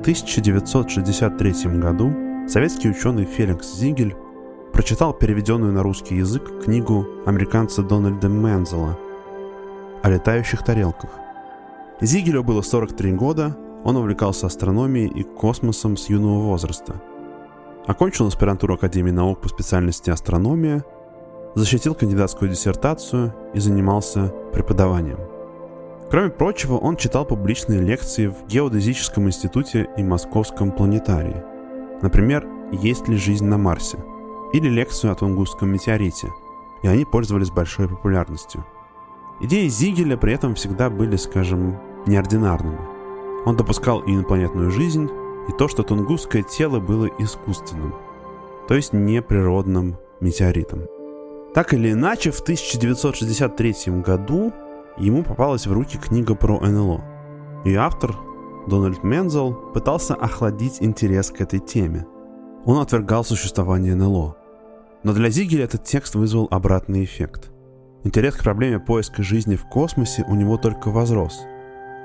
1963 году советский ученый Феликс Зигель прочитал переведенную на русский язык книгу американца Дональда Мензела о летающих тарелках. Зигелю было 43 года, он увлекался астрономией и космосом с юного возраста. Окончил аспирантуру Академии наук по специальности астрономия, защитил кандидатскую диссертацию и занимался преподаванием. Кроме прочего, он читал публичные лекции в Геодезическом институте и Московском планетарии. Например, «Есть ли жизнь на Марсе?» или лекцию о Тунгусском метеорите, и они пользовались большой популярностью. Идеи Зигеля при этом всегда были, скажем, неординарными. Он допускал и инопланетную жизнь, и то, что тунгусское тело было искусственным, то есть неприродным метеоритом. Так или иначе, в 1963 году ему попалась в руки книга про НЛО. И автор, Дональд Мензел, пытался охладить интерес к этой теме. Он отвергал существование НЛО. Но для Зигеля этот текст вызвал обратный эффект. Интерес к проблеме поиска жизни в космосе у него только возрос.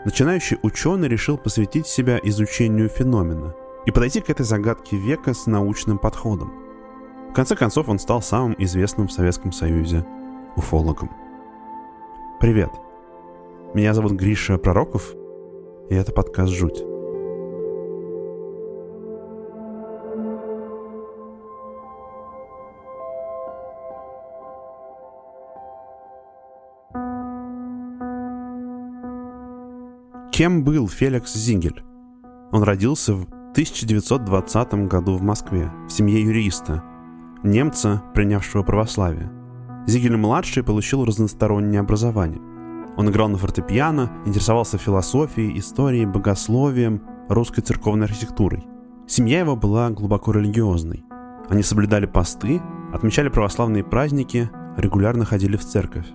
Начинающий ученый решил посвятить себя изучению феномена и подойти к этой загадке века с научным подходом. В конце концов, он стал самым известным в Советском Союзе уфологом. Привет! Меня зовут Гриша Пророков, и это подкаст «Жуть». Кем был Феликс Зингель? Он родился в 1920 году в Москве в семье юриста, немца, принявшего православие. Зигель-младший получил разностороннее образование. Он играл на фортепиано, интересовался философией, историей, богословием, русской церковной архитектурой. Семья его была глубоко религиозной. Они соблюдали посты, отмечали православные праздники, регулярно ходили в церковь.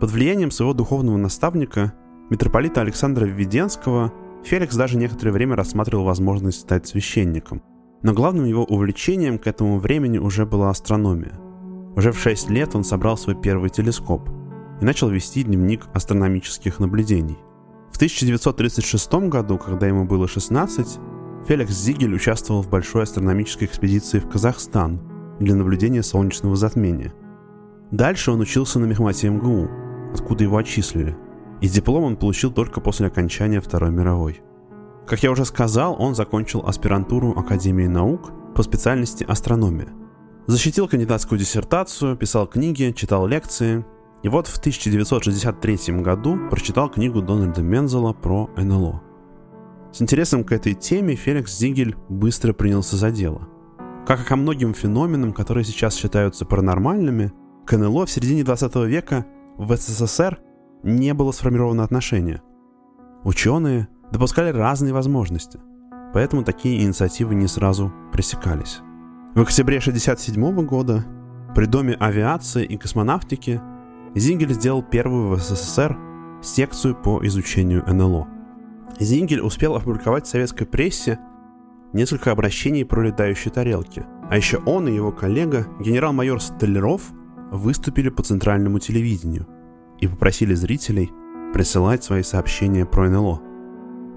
Под влиянием своего духовного наставника митрополита Александра Введенского Феликс даже некоторое время рассматривал возможность стать священником. Но главным его увлечением к этому времени уже была астрономия. Уже в 6 лет он собрал свой первый телескоп и начал вести дневник астрономических наблюдений. В 1936 году, когда ему было 16, Феликс Зигель участвовал в большой астрономической экспедиции в Казахстан для наблюдения солнечного затмения. Дальше он учился на Мехмате МГУ, откуда его отчислили – и диплом он получил только после окончания Второй мировой. Как я уже сказал, он закончил аспирантуру Академии наук по специальности астрономия. Защитил кандидатскую диссертацию, писал книги, читал лекции. И вот в 1963 году прочитал книгу Дональда Мензела про НЛО. С интересом к этой теме Феликс Зигель быстро принялся за дело. Как и ко многим феноменам, которые сейчас считаются паранормальными, к НЛО в середине 20 века в СССР не было сформировано отношение. Ученые допускали разные возможности, поэтому такие инициативы не сразу пресекались. В октябре 1967 года при Доме авиации и космонавтики Зингель сделал первую в СССР секцию по изучению НЛО. Зингель успел опубликовать в советской прессе несколько обращений про летающие тарелки. А еще он и его коллега, генерал-майор Столяров, выступили по центральному телевидению – и попросили зрителей присылать свои сообщения про НЛО.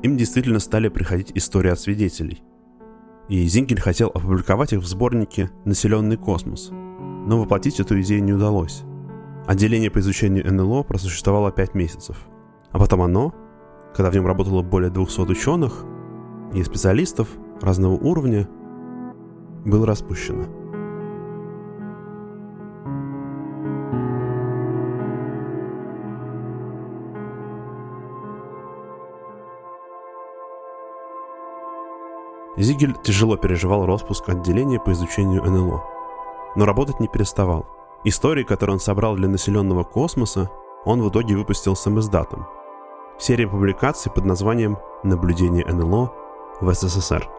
Им действительно стали приходить истории от свидетелей. И Зингель хотел опубликовать их в сборнике «Населенный космос», но воплотить эту идею не удалось. Отделение по изучению НЛО просуществовало 5 месяцев, а потом оно, когда в нем работало более 200 ученых и специалистов разного уровня, было распущено – Зигель тяжело переживал распуск отделения по изучению НЛО. Но работать не переставал. Истории, которые он собрал для населенного космоса, он в итоге выпустил с издатом. Серия публикаций под названием «Наблюдение НЛО в СССР».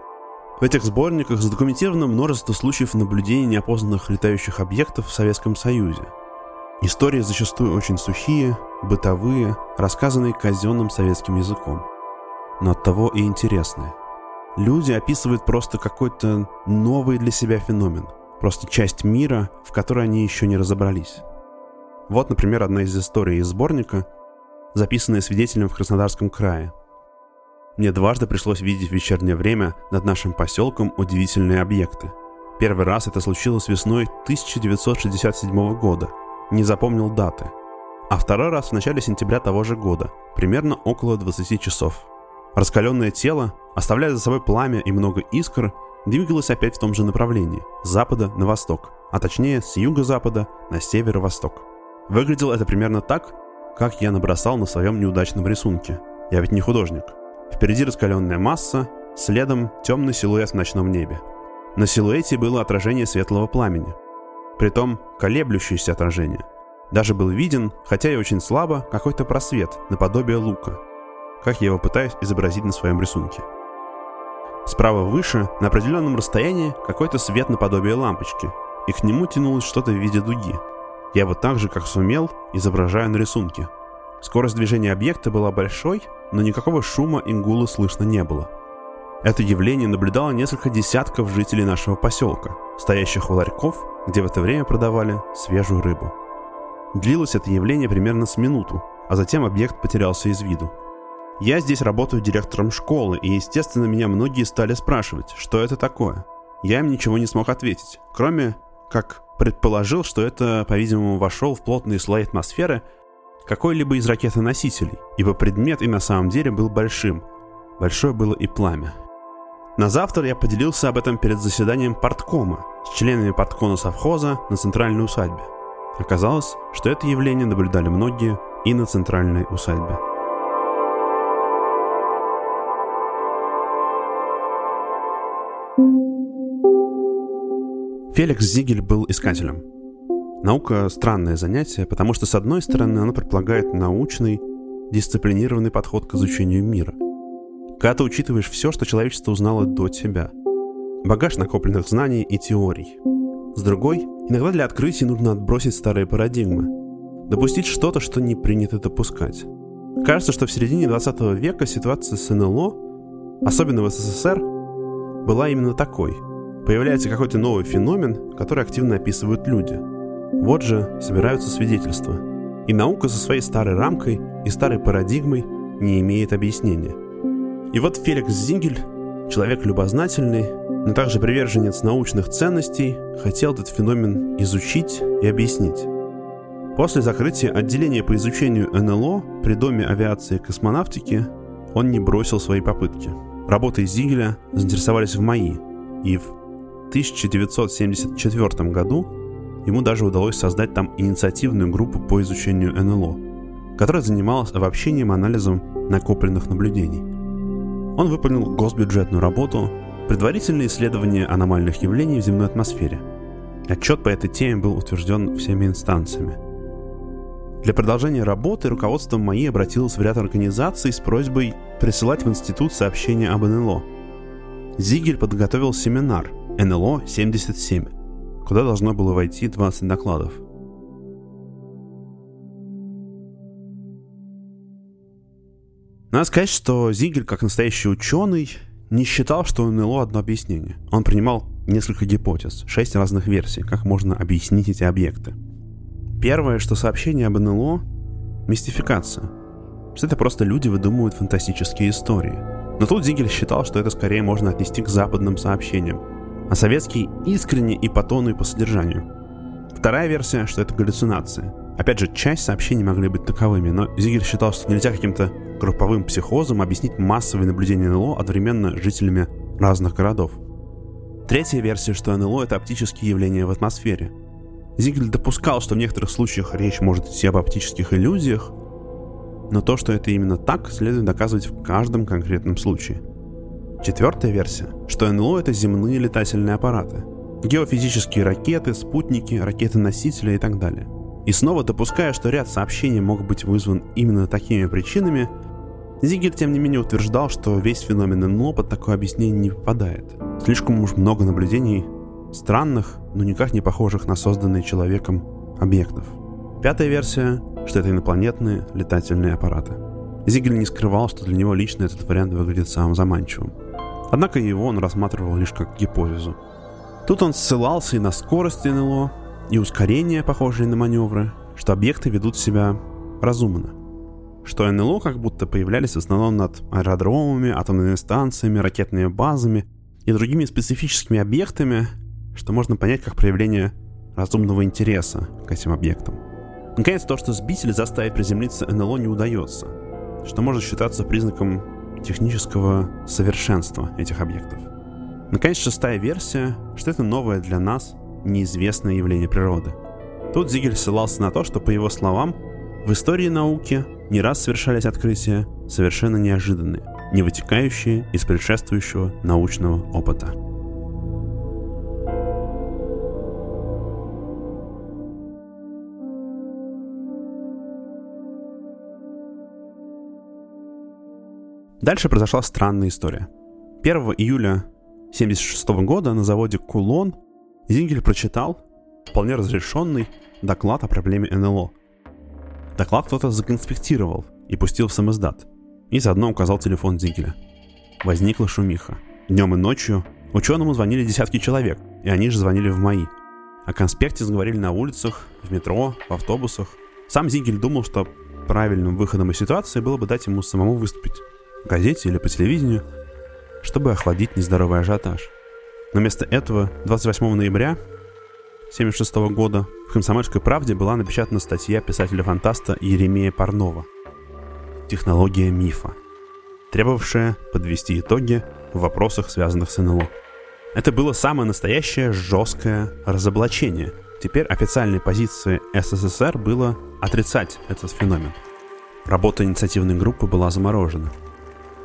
В этих сборниках задокументировано множество случаев наблюдения неопознанных летающих объектов в Советском Союзе. Истории зачастую очень сухие, бытовые, рассказанные казенным советским языком. Но оттого и интересные – люди описывают просто какой-то новый для себя феномен, просто часть мира, в которой они еще не разобрались. Вот, например, одна из историй из сборника, записанная свидетелем в Краснодарском крае. мне дважды пришлось видеть в вечернее время над нашим поселком удивительные объекты. Первый раз это случилось весной 1967 года. Не запомнил даты. А второй раз в начале сентября того же года, примерно около 20 часов. Раскаленное тело, оставляя за собой пламя и много искр, двигалось опять в том же направлении, с запада на восток, а точнее с юго-запада на северо-восток. Выглядело это примерно так, как я набросал на своем неудачном рисунке. Я ведь не художник. Впереди раскаленная масса, следом темный силуэт в ночном небе. На силуэте было отражение светлого пламени. Притом колеблющееся отражение. Даже был виден, хотя и очень слабо, какой-то просвет, наподобие лука. Как я его пытаюсь изобразить на своем рисунке. Справа выше, на определенном расстоянии, какой-то свет наподобие лампочки, и к нему тянулось что-то в виде дуги. Я его так же, как сумел, изображаю на рисунке. Скорость движения объекта была большой, но никакого шума и гула слышно не было. Это явление наблюдало несколько десятков жителей нашего поселка, стоящих у ларьков, где в это время продавали свежую рыбу. Длилось это явление примерно с минуту, а затем объект потерялся из виду. Я здесь работаю директором школы, и, естественно, меня многие стали спрашивать, что это такое. Я им ничего не смог ответить, кроме как предположил, что это, по-видимому, вошел в плотные слои атмосферы какой-либо из ракетоносителей, ибо предмет и на самом деле был большим. Большое было и пламя. На завтра я поделился об этом перед заседанием парткома с членами парткона совхоза на центральной усадьбе. Оказалось, что это явление наблюдали многие и на центральной усадьбе. Феликс Зигель был искателем – Наука — странное занятие, потому что, с одной стороны, она предполагает научный, дисциплинированный подход к изучению мира. Когда ты учитываешь все, что человечество узнало до тебя. Багаж накопленных знаний и теорий. С другой, иногда для открытий нужно отбросить старые парадигмы. Допустить что-то, что не принято допускать. Кажется, что в середине 20 века ситуация с НЛО, особенно в СССР, была именно такой. Появляется какой-то новый феномен, который активно описывают люди – вот же собираются свидетельства. И наука со своей старой рамкой и старой парадигмой не имеет объяснения. И вот Феликс Зингель, человек любознательный, но также приверженец научных ценностей, хотел этот феномен изучить и объяснить. После закрытия отделения по изучению НЛО при Доме авиации и космонавтики он не бросил свои попытки. Работой Зигеля заинтересовались в МАИ, и в 1974 году ему даже удалось создать там инициативную группу по изучению НЛО, которая занималась обобщением и анализом накопленных наблюдений. Он выполнил госбюджетную работу «Предварительное исследование аномальных явлений в земной атмосфере». Отчет по этой теме был утвержден всеми инстанциями. Для продолжения работы руководство МАИ обратилось в ряд организаций с просьбой присылать в институт сообщения об НЛО. Зигель подготовил семинар «НЛО-77», куда должно было войти 20 докладов. Надо сказать, что Зигель, как настоящий ученый, не считал, что у НЛО одно объяснение. Он принимал несколько гипотез, шесть разных версий, как можно объяснить эти объекты. Первое, что сообщение об НЛО — мистификация. Что это просто люди выдумывают фантастические истории. Но тут Зигель считал, что это скорее можно отнести к западным сообщениям, а советский искренне и по тону, и по содержанию. Вторая версия, что это галлюцинация. Опять же, часть сообщений могли быть таковыми, но Зигель считал, что нельзя каким-то групповым психозом объяснить массовые наблюдения НЛО одновременно жителями разных городов. Третья версия, что НЛО — это оптические явления в атмосфере. Зигель допускал, что в некоторых случаях речь может идти об оптических иллюзиях, но то, что это именно так, следует доказывать в каждом конкретном случае — Четвертая версия, что НЛО — это земные летательные аппараты. Геофизические ракеты, спутники, ракеты-носители и так далее. И снова допуская, что ряд сообщений мог быть вызван именно такими причинами, Зигель, тем не менее, утверждал, что весь феномен НЛО под такое объяснение не попадает. Слишком уж много наблюдений странных, но никак не похожих на созданные человеком объектов. Пятая версия, что это инопланетные летательные аппараты. Зигель не скрывал, что для него лично этот вариант выглядит самым заманчивым. Однако его он рассматривал лишь как гипотезу. Тут он ссылался и на скорость НЛО, и ускорение, похожие на маневры, что объекты ведут себя разумно. что НЛО как будто появлялись в основном над аэродромами, атомными станциями, ракетными базами и другими специфическими объектами, что можно понять как проявление разумного интереса к этим объектам. Наконец, то, что сбить или заставить приземлиться НЛО не удается, что может считаться признаком технического совершенства этих объектов. Наконец, шестая версия, что это новое для нас неизвестное явление природы. Тут Зигель ссылался на то, что, по его словам, в истории науки не раз совершались открытия совершенно неожиданные, не вытекающие из предшествующего научного опыта. Дальше произошла странная история. 1 июля 1976 года на заводе Кулон Зингель прочитал вполне разрешенный доклад о проблеме НЛО. Доклад кто-то законспектировал и пустил в самоздат, и заодно указал телефон Зингеля. Возникла шумиха. Днем и ночью ученому звонили десятки человек, и они же звонили в мои. О конспекте заговорили на улицах, в метро, в автобусах. Сам Зингель думал, что правильным выходом из ситуации было бы дать ему самому выступить газете или по телевидению, чтобы охладить нездоровый ажиотаж. Но вместо этого 28 ноября 1976 года в «Комсомольской правде» была напечатана статья писателя-фантаста Еремея Парнова «Технология мифа», требовавшая подвести итоги в вопросах, связанных с НЛО. Это было самое настоящее жесткое разоблачение. Теперь официальной позицией СССР было отрицать этот феномен. Работа инициативной группы была заморожена –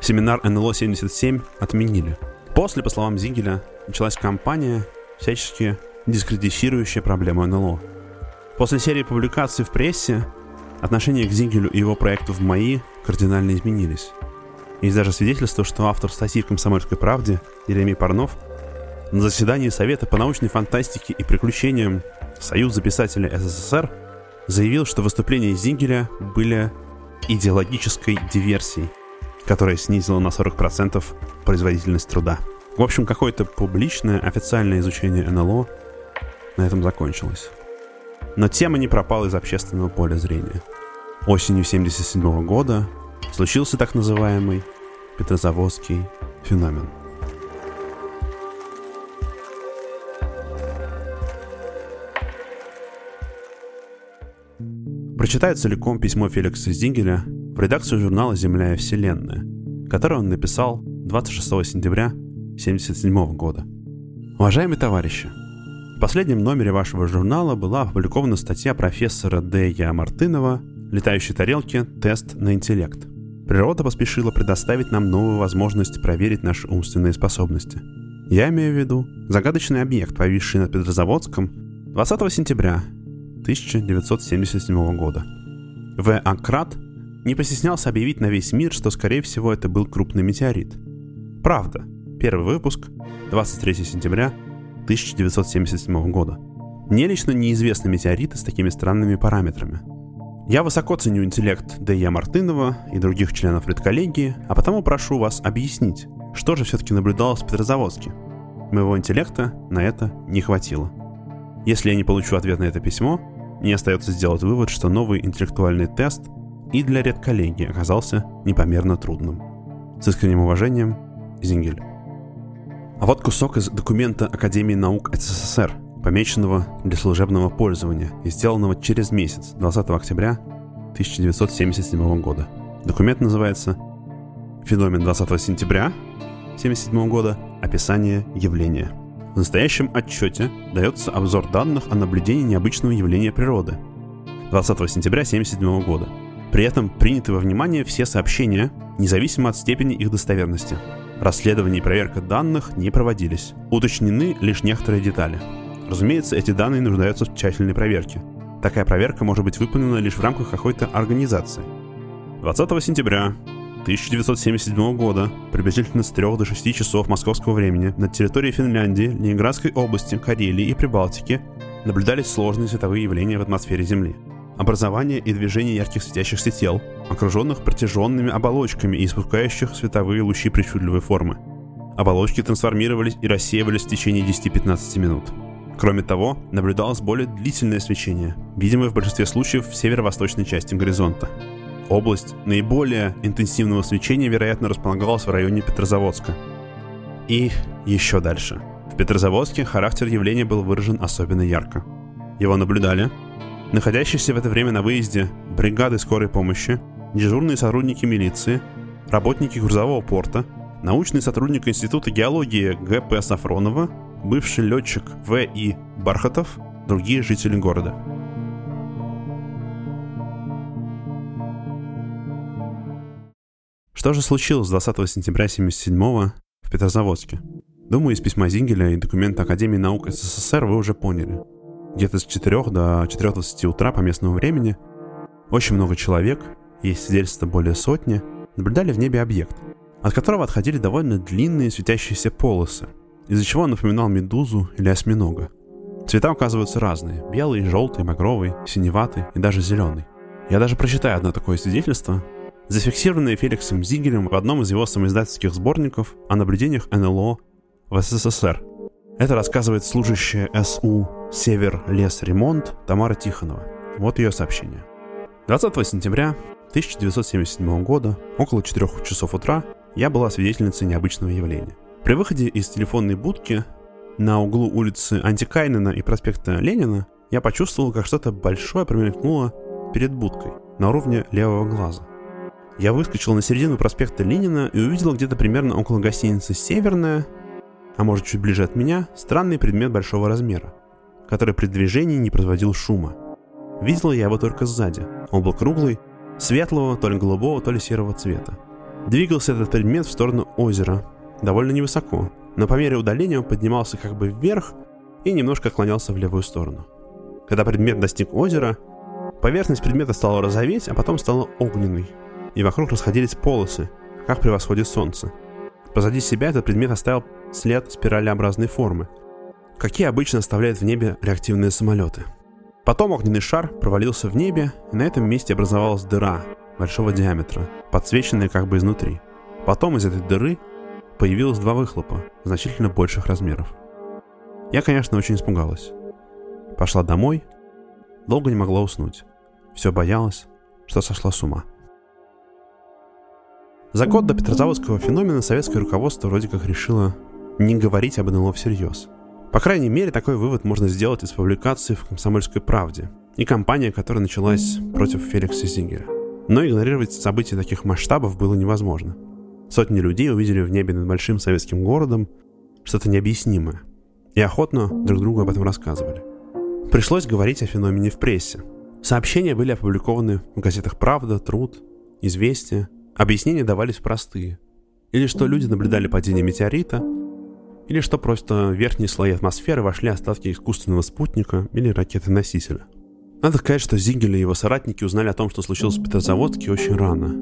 Семинар НЛО-77 отменили. После, по словам Зигеля, началась кампания, всячески дискредитирующая проблему НЛО. После серии публикаций в прессе отношение к Зигелю и его проекту в МАИ кардинально изменились. Есть даже свидетельство, что автор статьи в «Комсомольской правде» Еремей Парнов на заседании Совета по научной фантастике и приключениям Союза писателей СССР заявил, что выступления Зингеля были идеологической диверсией – которая снизила на 40% производительность труда. В общем, какое-то публичное официальное изучение НЛО на этом закончилось. Но тема не пропала из общественного поля зрения. Осенью 1977 года случился так называемый Петрозаводский феномен. Прочитаю целиком письмо Феликса Зингеля в редакцию журнала «Земля и Вселенная», который он написал 26 сентября 1977 года. Уважаемые товарищи, в последнем номере вашего журнала была опубликована статья профессора Д. Я. Мартынова «Летающие тарелки. Тест на интеллект». Природа поспешила предоставить нам новую возможность проверить наши умственные способности. Я имею в виду загадочный объект, повисший над Петрозаводском 20 сентября 1977 года. В. Акрат не постеснялся объявить на весь мир, что, скорее всего, это был крупный метеорит. Правда. Первый выпуск, 23 сентября 1977 года. Мне лично неизвестны метеориты с такими странными параметрами. Я высоко ценю интеллект Д.Я. Мартынова и других членов редколлегии, а потому прошу вас объяснить, что же все-таки наблюдалось в Петрозаводске. Моего интеллекта на это не хватило. Если я не получу ответ на это письмо, мне остается сделать вывод, что новый интеллектуальный тест и для редколлегии оказался непомерно трудным. С искренним уважением, Зингель. А вот кусок из документа Академии наук СССР, помеченного для служебного пользования и сделанного через месяц, 20 октября 1977 года. Документ называется «Феномен 20 сентября 1977 года. Описание явления». В настоящем отчете дается обзор данных о наблюдении необычного явления природы 20 сентября 1977 года – при этом приняты во внимание все сообщения, независимо от степени их достоверности. Расследование и проверка данных не проводились. Уточнены лишь некоторые детали. Разумеется, эти данные нуждаются в тщательной проверке. Такая проверка может быть выполнена лишь в рамках какой-то организации. 20 сентября 1977 года, приблизительно с 3 до 6 часов московского времени, на территории Финляндии, Ленинградской области, Карелии и Прибалтики наблюдались сложные световые явления в атмосфере Земли – образование и движение ярких светящихся тел, окруженных протяженными оболочками и испускающих световые лучи причудливой формы. Оболочки трансформировались и рассеивались в течение 10-15 минут. Кроме того, наблюдалось более длительное свечение, видимое в большинстве случаев в северо-восточной части горизонта. Область наиболее интенсивного свечения, вероятно, располагалась в районе Петрозаводска. И еще дальше. В Петрозаводске характер явления был выражен особенно ярко. Его наблюдали находящиеся в это время на выезде бригады скорой помощи, дежурные сотрудники милиции, работники грузового порта, научный сотрудник Института геологии Г.П. Сафронова, бывший летчик В.И. Бархатов, другие жители города. Что же случилось 20 сентября 1977 в Петрозаводске? Думаю, из письма Зингеля и документа Академии наук СССР вы уже поняли. Где-то с 4 до 4.20 утра по местному времени очень много человек, есть свидетельства более сотни, наблюдали в небе объект, от которого отходили довольно длинные светящиеся полосы, из-за чего он напоминал медузу или осьминога. Цвета указываются разные – белый, желтый, багровый, синеватый и даже зеленый. Я даже прочитаю одно такое свидетельство, зафиксированное Феликсом Зигелем в одном из его самоиздательских сборников о наблюдениях НЛО в СССР. Это рассказывает служащая СУ «Север Лес Ремонт» Тамара Тихонова. Вот ее сообщение. 20 сентября 1977 года, около 4 часов утра, я была свидетельницей необычного явления. При выходе из телефонной будки на углу улицы Антикайнена и проспекта Ленина я почувствовал, как что-то большое промелькнуло перед будкой на уровне левого глаза. Я выскочил на середину проспекта Ленина и увидел где-то примерно около гостиницы «Северная», а может чуть ближе от меня, странный предмет большого размера, который при движении не производил шума. Видел я его только сзади. Он был круглый, светлого, то ли голубого, то ли серого цвета. Двигался этот предмет в сторону озера, довольно невысоко, но по мере удаления он поднимался как бы вверх и немножко отклонялся в левую сторону. Когда предмет достиг озера, поверхность предмета стала розоветь, а потом стала огненной, и вокруг расходились полосы, как при восходе солнца. Позади себя этот предмет оставил след спиралеобразной формы, какие обычно оставляют в небе реактивные самолеты – Потом огненный шар провалился в небе, и на этом месте образовалась дыра большого диаметра, подсвеченная как бы изнутри. Потом из этой дыры появилось два выхлопа, значительно больших размеров. Я, конечно, очень испугалась. Пошла домой, долго не могла уснуть. Все боялась, что сошла с ума. За год до Петрозаводского феномена советское руководство вроде как решило не говорить об НЛО всерьез – по крайней мере, такой вывод можно сделать из публикации в «Комсомольской правде» и кампания, которая началась против Феликса Зингера. Но игнорировать события таких масштабов было невозможно. Сотни людей увидели в небе над большим советским городом что-то необъяснимое и охотно друг другу об этом рассказывали. Пришлось говорить о феномене в прессе. Сообщения были опубликованы в газетах «Правда», «Труд», «Известия». Объяснения давались простые. Или что люди наблюдали падение метеорита – или что просто в верхние слои атмосферы вошли остатки искусственного спутника или ракеты-носителя. Надо сказать, что Зингель и его соратники узнали о том, что случилось в Петрозаводске очень рано.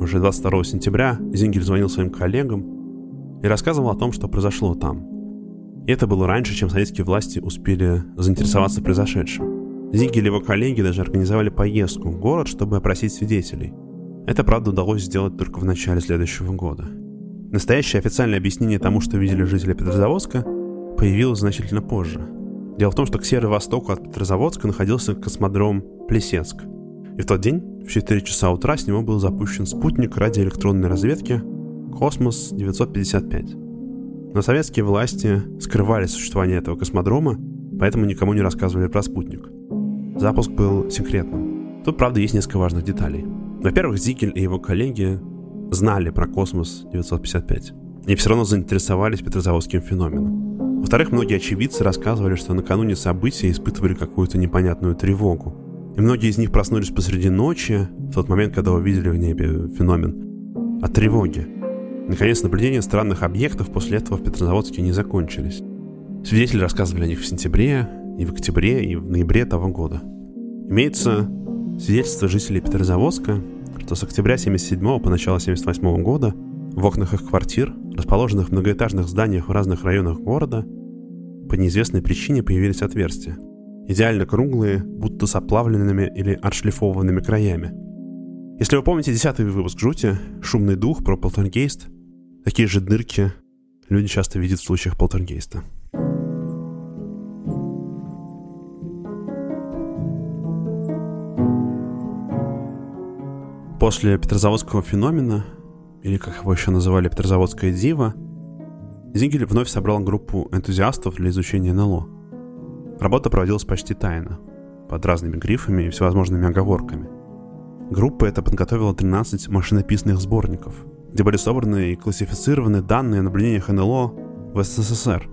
Уже 22 сентября Зингель звонил своим коллегам и рассказывал о том, что произошло там. И это было раньше, чем советские власти успели заинтересоваться произошедшим. Зингель и его коллеги даже организовали поездку в город, чтобы опросить свидетелей. Это, правда, удалось сделать только в начале следующего года. Настоящее официальное объяснение тому, что видели жители Петрозаводска, появилось значительно позже. Дело в том, что к северо-востоку от Петрозаводска находился космодром Плесецк. И в тот день, в 4 часа утра, с него был запущен спутник радиоэлектронной разведки «Космос-955». Но советские власти скрывали существование этого космодрома, поэтому никому не рассказывали про спутник. Запуск был секретным. Тут, правда, есть несколько важных деталей. Во-первых, Зикель и его коллеги знали про космос 955 и все равно заинтересовались петрозаводским феноменом. Во-вторых, многие очевидцы рассказывали, что накануне события испытывали какую-то непонятную тревогу. И многие из них проснулись посреди ночи, в тот момент, когда увидели в небе феномен, от тревоги. Наконец, наблюдения странных объектов после этого в Петрозаводске не закончились. Свидетели рассказывали о них в сентябре, и в октябре, и в ноябре того года. Имеется свидетельство жителей Петрозаводска, что с октября 1977 по начало 1978 года в окнах их квартир, расположенных в многоэтажных зданиях в разных районах города, по неизвестной причине появились отверстия. Идеально круглые, будто с оплавленными или отшлифованными краями. Если вы помните десятый выпуск «Жути», «Шумный дух» про полтергейст, такие же дырки люди часто видят в случаях полтергейста. После Петрозаводского феномена, или как его еще называли Петрозаводская дива, Зингель вновь собрал группу энтузиастов для изучения НЛО. Работа проводилась почти тайно, под разными грифами и всевозможными оговорками. Группа эта подготовила 13 машинописных сборников, где были собраны и классифицированы данные о наблюдениях НЛО в СССР.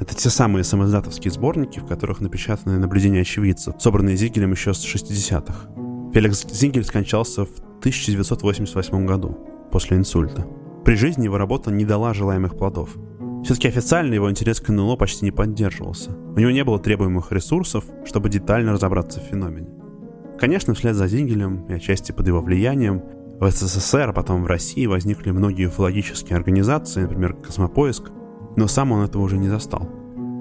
Это те самые самоиздатовские сборники, в которых напечатаны наблюдения очевидцев, собранные Зигелем еще с 60-х. Феликс Зингель скончался в 1988 году после инсульта. При жизни его работа не дала желаемых плодов. Все-таки официально его интерес к НЛО почти не поддерживался. У него не было требуемых ресурсов, чтобы детально разобраться в феномене. Конечно, вслед за Зингелем и отчасти под его влиянием в СССР, а потом в России возникли многие уфологические организации, например, Космопоиск, но сам он этого уже не застал.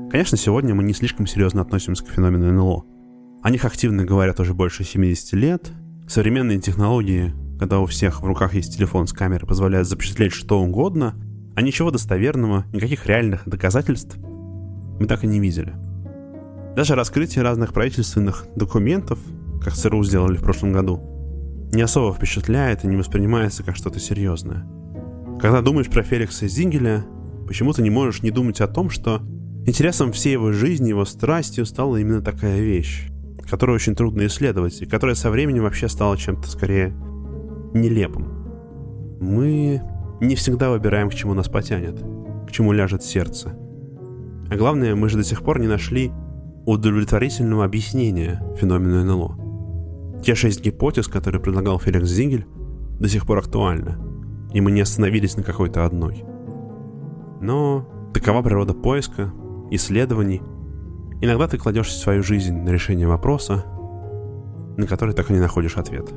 Конечно, сегодня мы не слишком серьезно относимся к феномену НЛО. О них активно говорят уже больше 70 лет, Современные технологии, когда у всех в руках есть телефон с камерой, позволяют запечатлеть что угодно, а ничего достоверного, никаких реальных доказательств мы так и не видели. Даже раскрытие разных правительственных документов, как ЦРУ сделали в прошлом году, не особо впечатляет и не воспринимается как что-то серьезное. Когда думаешь про Феликса Зингеля, почему-то не можешь не думать о том, что интересом всей его жизни, его страстью стала именно такая вещь которую очень трудно исследовать, и которая со временем вообще стала чем-то скорее нелепым. Мы не всегда выбираем, к чему нас потянет, к чему ляжет сердце. А главное, мы же до сих пор не нашли удовлетворительного объяснения феномену НЛО. Те шесть гипотез, которые предлагал Феликс Зингель, до сих пор актуальны, и мы не остановились на какой-то одной. Но такова природа поиска, исследований — Иногда ты кладешь свою жизнь на решение вопроса, на который так и не находишь ответ.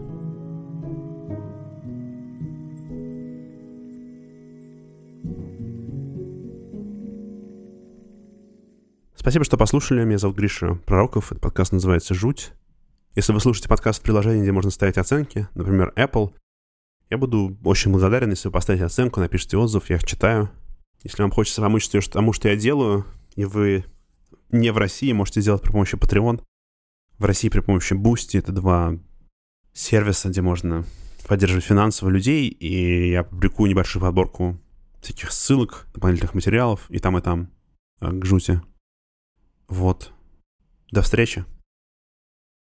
Спасибо, что послушали. Меня зовут Гриша Пророков. Этот подкаст называется «Жуть». Если вы слушаете подкаст в приложении, где можно ставить оценки, например, Apple, я буду очень благодарен, если вы поставите оценку, напишите отзыв, я их читаю. Если вам хочется помочь тому, что я делаю, и вы не в России, можете сделать при помощи Patreon. В России при помощи Boosty. Это два сервиса, где можно поддерживать финансово людей, и я публикую небольшую подборку всяких ссылок, дополнительных материалов, и там, и там, э, к жути. Вот. До встречи.